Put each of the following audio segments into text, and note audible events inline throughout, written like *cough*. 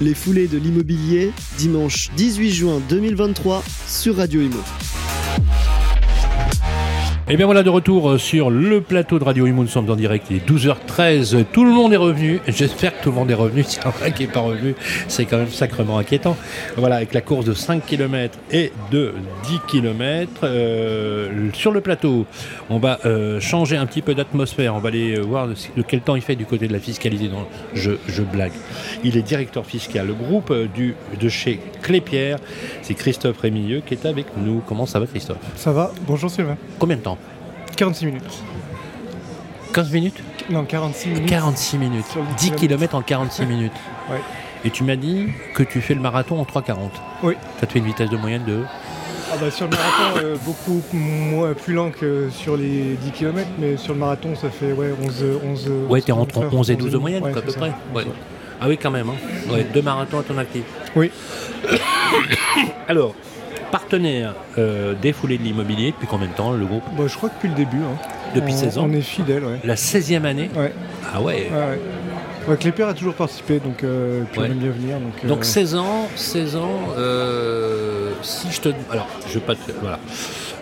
Les foulées de l'immobilier, dimanche 18 juin 2023 sur Radio Imo. Et bien voilà de retour sur le plateau de Radio Imo, nous sommes en direct, il est 12h13, tout le monde est revenu, j'espère que tout le monde est revenu, *laughs* si un vrai qui n'est pas revenu, c'est quand même sacrément inquiétant. Voilà, avec la course de 5 km et de 10 km, euh, sur le plateau, on va euh, changer un petit peu d'atmosphère, on va aller euh, voir de, de quel temps il fait du côté de la fiscalité, non, je, je blague. Il est directeur fiscal, le groupe du, de chez Clépierre, c'est Christophe Rémilleux qui est avec nous. Comment ça va Christophe? Ça va, bonjour Sylvain. Combien de temps? 46 minutes. 15 minutes Non, 46 minutes. 46 minutes. Sur le 10 kilomètre. km en 46 minutes. Ouais. Et tu m'as dit que tu fais le marathon en 3,40. Oui. Ça te fait une vitesse de moyenne de. Ah bah, sur le marathon, euh, beaucoup moins, plus lent que sur les 10 km, mais sur le marathon, ça fait ouais, 11, 11 Ouais, t'es entre 11 11 et 12 de moyenne, ouais, quoi, à peu près. Ouais. Ah oui, quand même. Hein. Ouais, deux marathons à ton actif. Oui. *coughs* Alors, partenaire euh, des foulées de l'immobilier, depuis combien de temps le groupe Bah, je crois que depuis le début. hein. Depuis on, 16 ans On est fidèle, ouais. La 16e année Ouais, Ah ouais. ouais, ouais. Ouais, Clépierre a toujours participé, donc euh, puis Ouais. on aime bien venir. Donc, euh, Donc 16 ans, 16 ans, euh, si je te... Alors, je veux pas te... Voilà.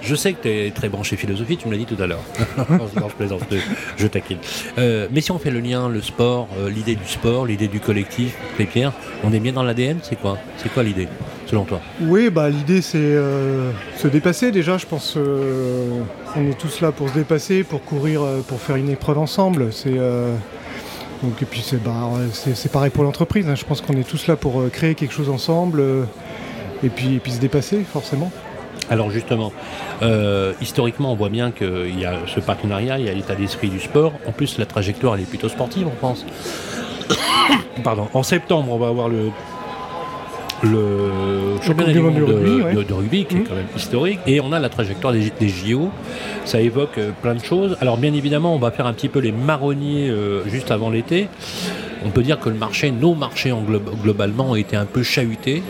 Je sais que tu es très branché philosophie, tu me l'as dit tout à l'heure. *laughs* non, je plaisante, je, taquine. Euh, mais si on fait le lien, le sport, euh, l'idée du sport, l'idée du collectif, les pierres, on est bien dans l'ADN, c'est quoi? C'est quoi l'idée, selon toi? Oui, bah, l'idée c'est euh, se dépasser déjà, je pense. on est tous là pour se dépasser, pour courir, pour faire une épreuve ensemble. C'est donc et puis c'est bah, c'est pareil pour l'entreprise. hein. Je pense qu'on est tous là pour créer quelque chose ensemble et puis et puis se dépasser forcément. Alors justement, euh, historiquement, on voit bien qu'il y a ce partenariat, il y a l'état d'esprit du sport. En plus, la trajectoire, elle est plutôt sportive, on pense. *coughs* Pardon. En septembre, on va avoir le le championnat du monde de, rugby, ouais. de- de rugby, qui est Mhm. quand même historique. Et on a la trajectoire des, des JO. Ça évoque euh, plein de choses. Alors bien évidemment, on va faire un petit peu les marronniers euh, juste avant l'été. On peut dire que le marché, nos marchés en glo- globalement ont été un peu chahutés.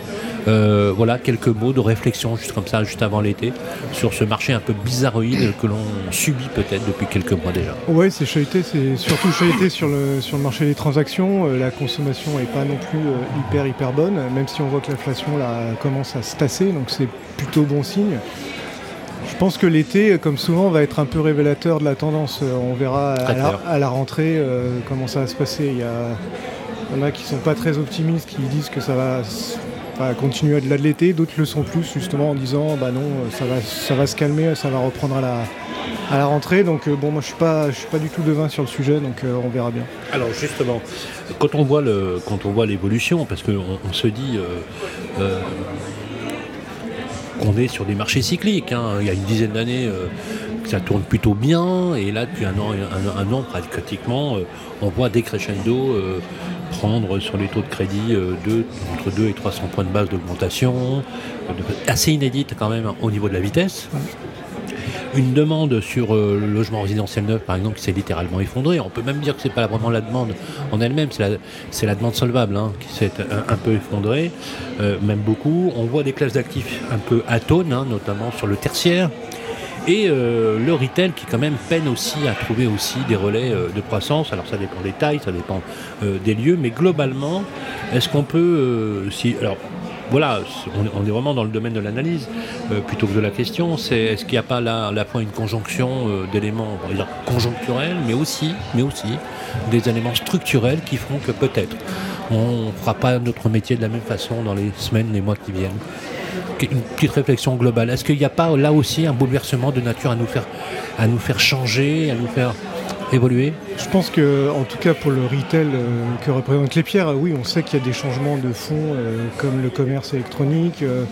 Euh, voilà quelques mots de réflexion juste comme ça, juste avant l'été, sur ce marché un peu bizarroïde que l'on subit peut-être depuis quelques mois déjà. Ouais, c'est chahuté, c'est surtout chahuté sur le, sur le marché des transactions. Euh, la consommation n'est pas non plus euh, hyper hyper bonne, même si on voit que l'inflation là commence à se tasser, donc c'est plutôt bon signe. Je pense que l'été, comme souvent, va être un peu révélateur de la tendance. On verra à la, clair. à la rentrée comment ça va se passer. Il y, a, il y en a qui sont pas très optimistes, qui disent que ça va, va continuer au-delà de l'été, d'autres le sont plus justement en disant bah non, ça va, ça va se calmer, ça va reprendre à la, à la rentrée. Donc euh, bon, moi je suis pas, je suis pas du tout devin sur le sujet, donc euh, on verra bien. Alors justement, quand on voit le, quand on voit l'évolution, parce qu'on on se dit euh, qu'on est sur des marchés cycliques. hein. Il y a une dizaine d'années, que ça tourne plutôt bien, et là depuis un an, pratiquement, euh, on voit des crescendo euh, prendre sur les taux de crédit euh, entre 2 et 300 points de base d'augmentation, assez inédite quand même au niveau de la vitesse. Une demande sur le logement résidentiel neuf, par exemple, qui s'est littéralement effondrée. On peut même dire que c'est pas vraiment la demande en elle-même, c'est la, demande solvable hein, qui s'est un, peu effondrée, même beaucoup. On voit des classes d'actifs un peu atones, hein, notamment sur le tertiaire. Et euh, le retail qui quand même peine aussi à trouver aussi des relais euh, de croissance. Alors ça dépend des tailles, ça dépend euh, des lieux, mais globalement, est-ce qu'on peut, si, alors voilà, on est- vraiment dans le domaine de l'analyse plutôt que de la question. C'est est-ce qu'il n'y a pas là à la fois une conjonction d'éléments, conjoncturels, mais aussi, mais aussi des éléments structurels qui feront que peut-être on ne fera pas notre métier de la même façon dans les semaines, les mois qui viennent. Une petite réflexion globale. Est-ce qu'il n'y a pas là aussi un bouleversement de nature à nous faire, à nous faire changer, à nous faire évoluer? Je pense que, en tout cas pour le retail euh, que représentent les pierres, oui, on sait qu'il y a des changements de fond, euh, comme le commerce électronique. euh,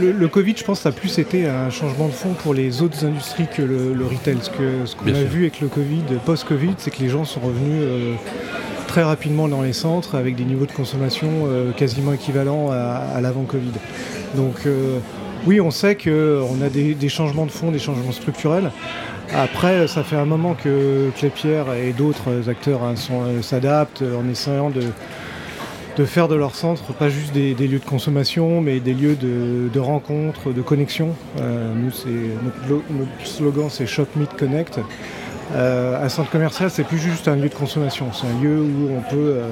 le, le Covid, je pense, ça a plus été un changement de fond pour les autres industries que le, le retail. Ce ce qu'on Bien a sûr. vu avec le Covid, post-Covid, c'est que les gens sont revenus très rapidement dans les centres avec des niveaux de consommation euh, quasiment équivalents à, l'avant-Covid. Donc euh, oui, on sait qu'on a des, changements de fond, des changements structurels. Après, ça fait un moment que Clépierre et d'autres acteurs hein, euh, s'adaptent en essayant de, faire de leur centre pas juste des, lieux de consommation, mais des lieux de, de rencontre, de connexion. Euh, nous, notre, notre slogan, c'est Shop Meet Connect. Euh, un centre commercial, c'est plus juste un lieu de consommation, c'est un lieu où on peut euh,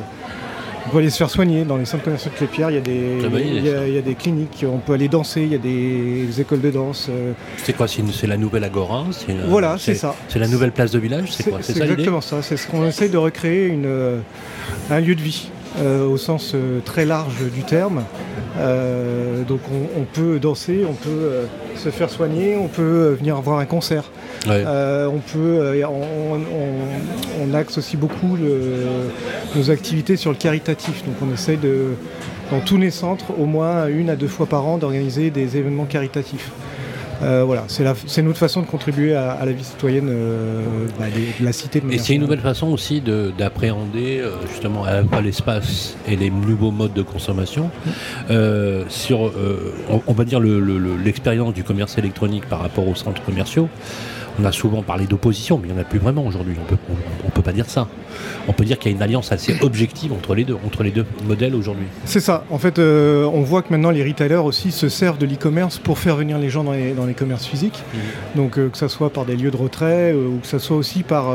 On peut aller se faire soigner dans les centres commerciaux de Clépierre. Il y a des, idée, il y a- ça. il y a des cliniques. On peut aller danser. Il y a des écoles de danse. euh, C'est quoi C'est la nouvelle Agora Voilà, c'est ça. C'est la nouvelle place de village C'est quoi C'est exactement ça. C'est ce qu'on essaye de recréer une, un lieu de vie euh, au sens euh, très large du terme. Euh, donc on, on peut danser, on peut se faire soigner, on peut venir voir un concert. Ouais. On peut, on, on- on axe aussi beaucoup le- nos activités sur le caritatif. Donc on essaye de, dans tous les centres, au moins une à deux fois par an, d'organiser des événements caritatifs. Euh, voilà, c'est notre façon de contribuer à, à la vie citoyenne euh, bah, de la cité. De Et c'est une nouvelle façon aussi de- d'appréhender euh, justement à la fois l'espace et les nouveaux modes de consommation euh, sur, on, on va dire, le- le- le- l'expérience du commerce électronique par rapport aux centres commerciaux. On a souvent parlé d'opposition, mais il n'y en a plus vraiment aujourd'hui. On peut, on, on peut pas dire ça. On peut dire qu'il y a une alliance assez objective entre les deux, entre les deux modèles aujourd'hui. C'est ça. En fait, euh, on voit que maintenant les retailers aussi se servent de l'e-commerce pour faire venir les gens dans les, dans les commerces physiques. Donc euh, que ça soit par des lieux de retrait euh, ou que ça soit aussi par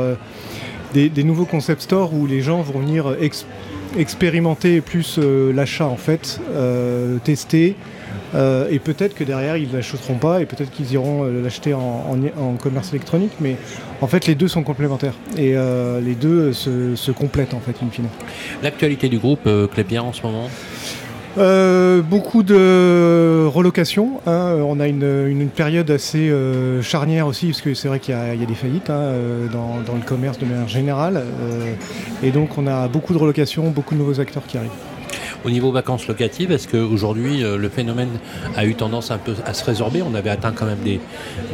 des, des nouveaux concept stores où les gens vont venir ex- expérimenter plus l'achat en fait, tester. Euh, et peut-être que derrière ils ne l'achèteront pas et peut-être qu'ils iront euh, l'acheter en, en- en commerce électronique. Mais en fait les deux sont complémentaires et euh, les deux se, se complètent en fait in fine. L'actualité du groupe Clépierre en ce moment? Euh, beaucoup de relocations. hein. On a une, une période assez euh, charnière aussi, parce que c'est vrai qu'il y, a il y a des faillites hein, dans, dans le commerce de manière générale. Euh, et donc on a beaucoup de relocations, beaucoup de nouveaux acteurs qui arrivent. Au niveau vacances locatives, est-ce qu'aujourd'hui euh, le phénomène a eu tendance un peu à se résorber On avait atteint quand même des,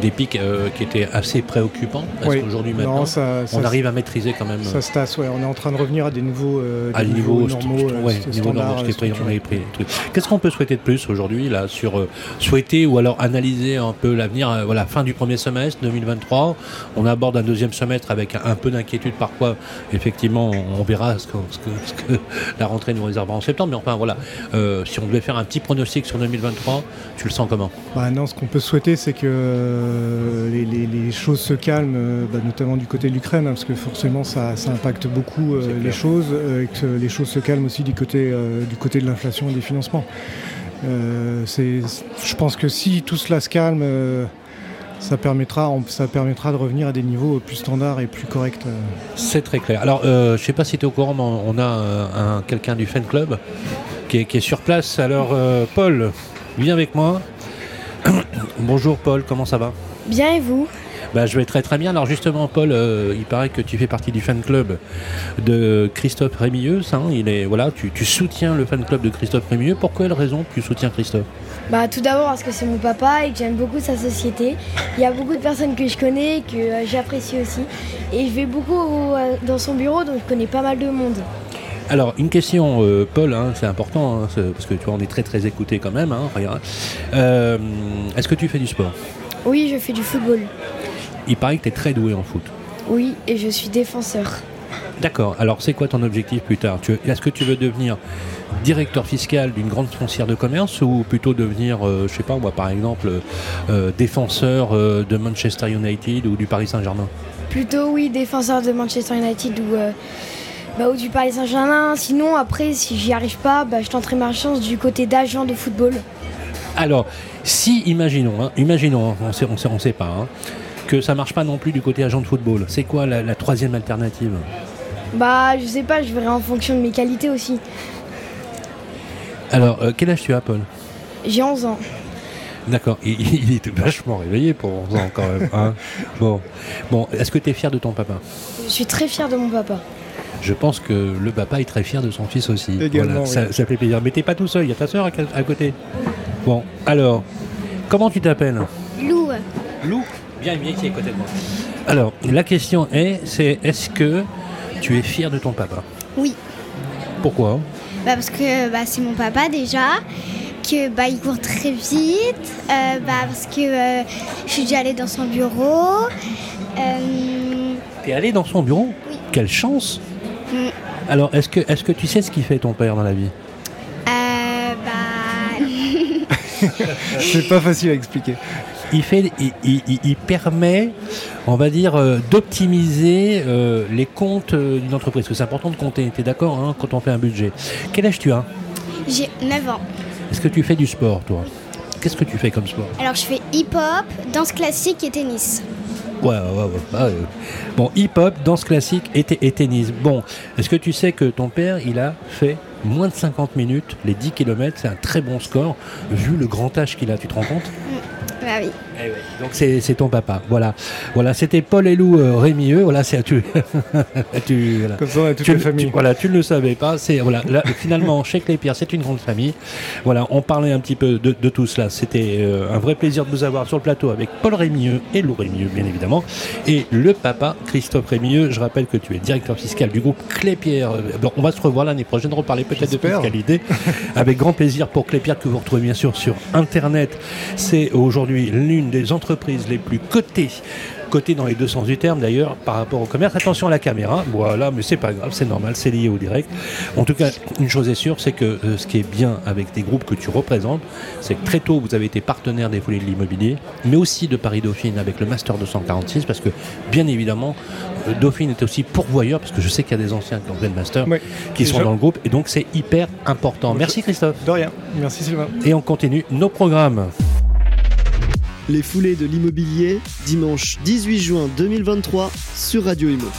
des pics euh, qui étaient assez préoccupants. Est-ce Oui. qu'aujourd'hui Non, maintenant, ça, ça, on arrive à maîtriser quand même ça se tasse, ouais. On est en train de revenir à des nouveaux, euh, des niveaux, normaux, euh, ouais, pris- on avait pris. Qu'est-ce qu'on peut souhaiter de plus aujourd'hui là sur euh, souhaiter ou alors analyser un peu l'avenir Voilà, fin du premier semestre 2023, on aborde un deuxième semestre avec un, un peu d'inquiétude parfois. Effectivement, on, on verra ce que, ce que- ce que la rentrée nous réservera en septembre. Enfin voilà, Euh, si on devait faire un petit pronostic sur 2023, tu le sens comment? Bah non, ce qu'on peut souhaiter, c'est que euh, les, les- les choses se calment, euh, bah, notamment du côté de l'Ukraine, hein, parce que forcément ça, ça impacte beaucoup les choses, et que les choses se calment aussi du côté, du côté de l'inflation et des financements. C'est- je pense que si tout cela se calme, ça, permettra, on- ça permettra de revenir à des niveaux plus standards et plus corrects. euh. C'est très clair. Alors, euh, je sais pas si tu es au courant, mais on a euh, un, quelqu'un du fan club qui est, qui est sur place. Alors, euh, Paul, viens avec moi. *coughs* Bonjour Paul, comment ça va? Bien et vous? Bah, Je vais très très bien. Alors justement Paul, euh, il paraît que tu fais partie du fan club de Christophe Rémilleuse. hein. Il est, voilà, tu, tu soutiens le fan club de Christophe Rémilleux. Pour quelle raison tu soutiens Christophe? Bah tout d'abord parce que c'est mon papa et que j'aime beaucoup sa société. Il y a beaucoup de personnes que je connais que euh, j'apprécie aussi. Et je vais beaucoup euh, dans son bureau donc je connais pas mal de monde. Alors, une question, euh, Paul, hein, c'est important, hein, parce que tu vois, on est très très écouté quand même. hein. Euh, Est-ce que tu fais du sport? Oui, je fais du football. Il paraît que tu es très doué en foot. Oui, et je suis défenseur. D'accord. Alors, c'est quoi ton objectif plus tard? Est-ce que tu veux devenir directeur fiscal d'une grande foncière de commerce ou plutôt devenir, euh, je sais pas moi, par exemple, euh, défenseur euh, de Manchester United ou du Paris Saint-Germain? Plutôt oui, défenseur de Manchester United ou, euh, bah, ou du Paris Saint-Germain. Sinon après si j'y arrive pas, bah, je tenterai ma chance du côté d'agent de football. Alors, si, imaginons, hein, imaginons, on sait, on sait, on sait pas, hein, que ça marche pas non plus du côté agent de football, c'est quoi la, la troisième alternative Bah je sais pas, je verrai en fonction de mes qualités aussi. Alors, euh, quel âge tu as, Paul J'ai 11 ans. D'accord, il, il était vachement réveillé pour 11 ans quand même. hein. *laughs* bon, bon est-ce que tu es fier de ton papa Je suis très fière de mon papa. Je pense que le papa est très fier de son fils aussi. Également, oui. ça, ça fait plaisir. Mais t'es pas tout seul, il y a ta soeur à, à côté. Bon, alors, comment tu t'appelles Lou, Lou Viens, viens ici à côté de moi. Alors, la question est, c'est est-ce que tu es fier de ton papa? Oui. Pourquoi? Bah parce que bah, c'est mon papa déjà, que bah, il court très vite, euh, bah, parce que euh, je suis déjà allée dans son bureau. euh, T'es allé dans son bureau? Oui. Quelle chance Mm. Alors, est-ce que, est-ce que tu sais ce qu'il fait ton père dans la vie? Euh, bah, *laughs* *laughs* C'est pas facile à expliquer. Il, fait, il, permet, on va dire, euh, d'optimiser euh, les comptes euh, d'une entreprise. Parce que c'est important de compter, tu es d'accord, hein, quand on fait un budget. Quel âge tu as? J'ai 9 ans. Est-ce que tu fais du sport, toi? Qu'est-ce que tu fais comme sport? Alors, je fais hip-hop, danse classique et tennis. Ouais, ouais, ouais. Ah, bon, hip-hop, danse classique et, et tennis. Bon, est-ce que tu sais que ton père, il a fait moins de 50 minutes, les 10 km, c'est un très bon score, vu le grand âge qu'il a, tu te rends compte? Bah oui. Eh Donc c'est ton papa. Voilà. Voilà, c'était Paul et Lou euh, Rémieux. Voilà, c'est tu. *laughs* tu voilà. Comme ça, toute famille. voilà, tu ne le savais pas. C'est voilà. finalement, *laughs* chez Clépierre, c'est une grande famille. Voilà, on parlait un petit peu de, tout cela. C'était euh, un vrai plaisir de vous avoir sur le plateau avec Paul Rémieux et Lou Rémieux, bien évidemment, et le papa Christophe Rémieux. Je rappelle que tu es directeur fiscal du groupe Clépierre. Bon, on va se revoir l'année prochaine, reparler peut-être de fiscalité, *laughs* avec grand plaisir pour Clépierre que vous retrouvez bien sûr sur Internet. C'est aujourd'hui l'une des entreprises les plus cotées côté dans les deux sens du terme d'ailleurs par rapport au commerce. Attention à la caméra, voilà, mais c'est pas grave, c'est normal, c'est lié au direct. En tout cas, une chose est sûre, c'est que euh, ce qui est bien avec des groupes que tu représentes, c'est que très tôt vous avez été partenaire des folies de l'immobilier, mais aussi de Paris Dauphine avec le Master 246, parce que bien évidemment, euh, Dauphine est aussi pourvoyeur, parce que je sais qu'il y a des anciens qui ont fait le Master, qui sont dans le groupe, et donc c'est hyper important. Merci Christophe. De rien, merci Sylvain. Et on continue nos programmes. Les foulées de l'immobilier, dimanche 18 juin 2023 sur Radio Imo.